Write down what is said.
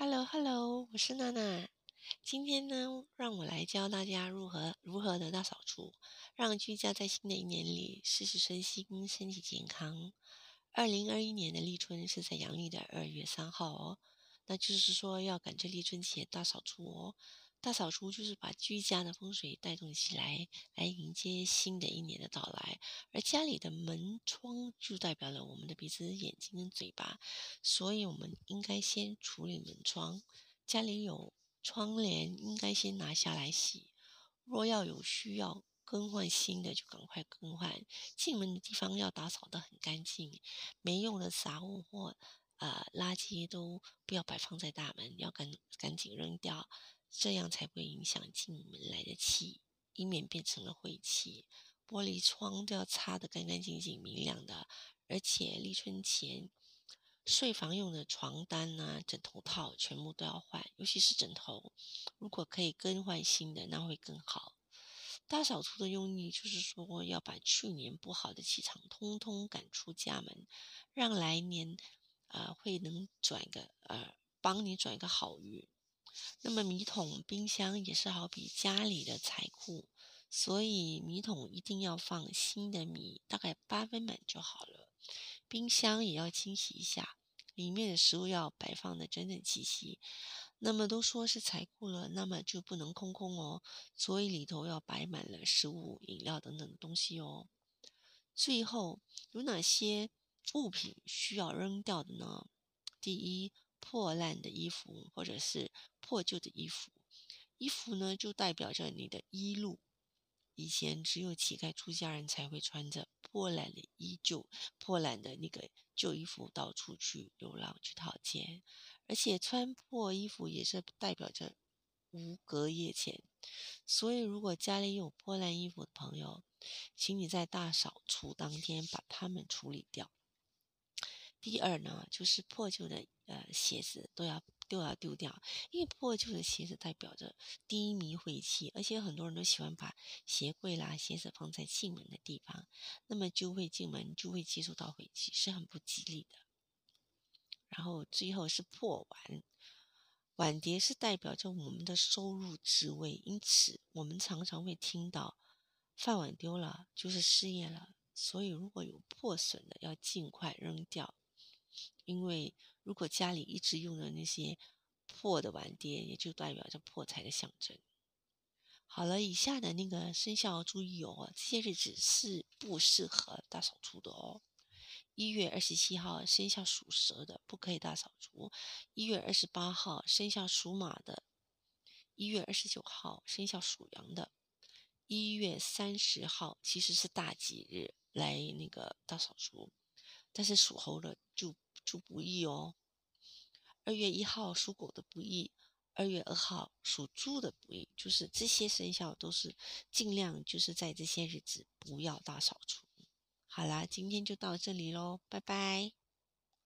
Hello，Hello，我是娜娜。今天呢，让我来教大家如何如何的大扫除，让居家在新的一年里事事顺心，身体健康。二零二一年的立春是在阳历的二月三号哦，那就是说要赶着立春前大扫除哦。大扫除就是把居家的风水带动起来，来迎接新的一年的到来。而家里的门窗就代表了我们的鼻子、眼睛跟嘴巴，所以我们应该先处理门窗。家里有窗帘，应该先拿下来洗。若要有需要更换新的，就赶快更换。进门的地方要打扫得很干净，没用的杂物或呃垃圾都不要摆放在大门，要赶赶紧扔掉。这样才不会影响进门来的气，以免变成了晦气。玻璃窗都要擦得干干净净、明亮的。而且立春前，睡房用的床单啊、枕头套全部都要换，尤其是枕头，如果可以更换新的，那会更好。大扫除的用意就是说，要把去年不好的气场通通赶出家门，让来年啊会能转个呃，帮你转一个好运。那么米桶、冰箱也是好比家里的财库，所以米桶一定要放新的米，大概八分满就好了。冰箱也要清洗一下，里面的食物要摆放的整整齐齐。那么都说是财库了，那么就不能空空哦，所以里头要摆满了食物、饮料等等的东西哦。最后有哪些物品需要扔掉的呢？第一。破烂的衣服，或者是破旧的衣服，衣服呢就代表着你的衣路。以前只有乞丐出家人才会穿着破烂的衣旧、破烂的那个旧衣服到处去流浪去讨钱，而且穿破衣服也是代表着无隔夜钱。所以，如果家里有破烂衣服的朋友，请你在大扫除当天把它们处理掉。第二呢，就是破旧的呃鞋子都要都要丢掉，因为破旧的鞋子代表着低迷晦气，而且很多人都喜欢把鞋柜啦、鞋子放在进门的地方，那么就会进门就会接触到晦气，是很不吉利的。然后最后是破碗，碗碟是代表着我们的收入职位，因此我们常常会听到饭碗丢了就是失业了，所以如果有破损的，要尽快扔掉。因为如果家里一直用的那些破的碗碟，也就代表着破财的象征。好了，以下的那个生肖注意哦，这些日子是不适合大扫除的哦。一月二十七号，生肖属蛇的不可以大扫除；一月二十八号，生肖属马的；一月二十九号，生肖属羊的；一月三十号，其实是大吉日，来那个大扫除。但是属猴的就猪不易哦。二月一号属狗的不易，二月二号属猪的不易，就是这些生肖都是尽量就是在这些日子不要大扫除。好啦，今天就到这里喽，拜拜。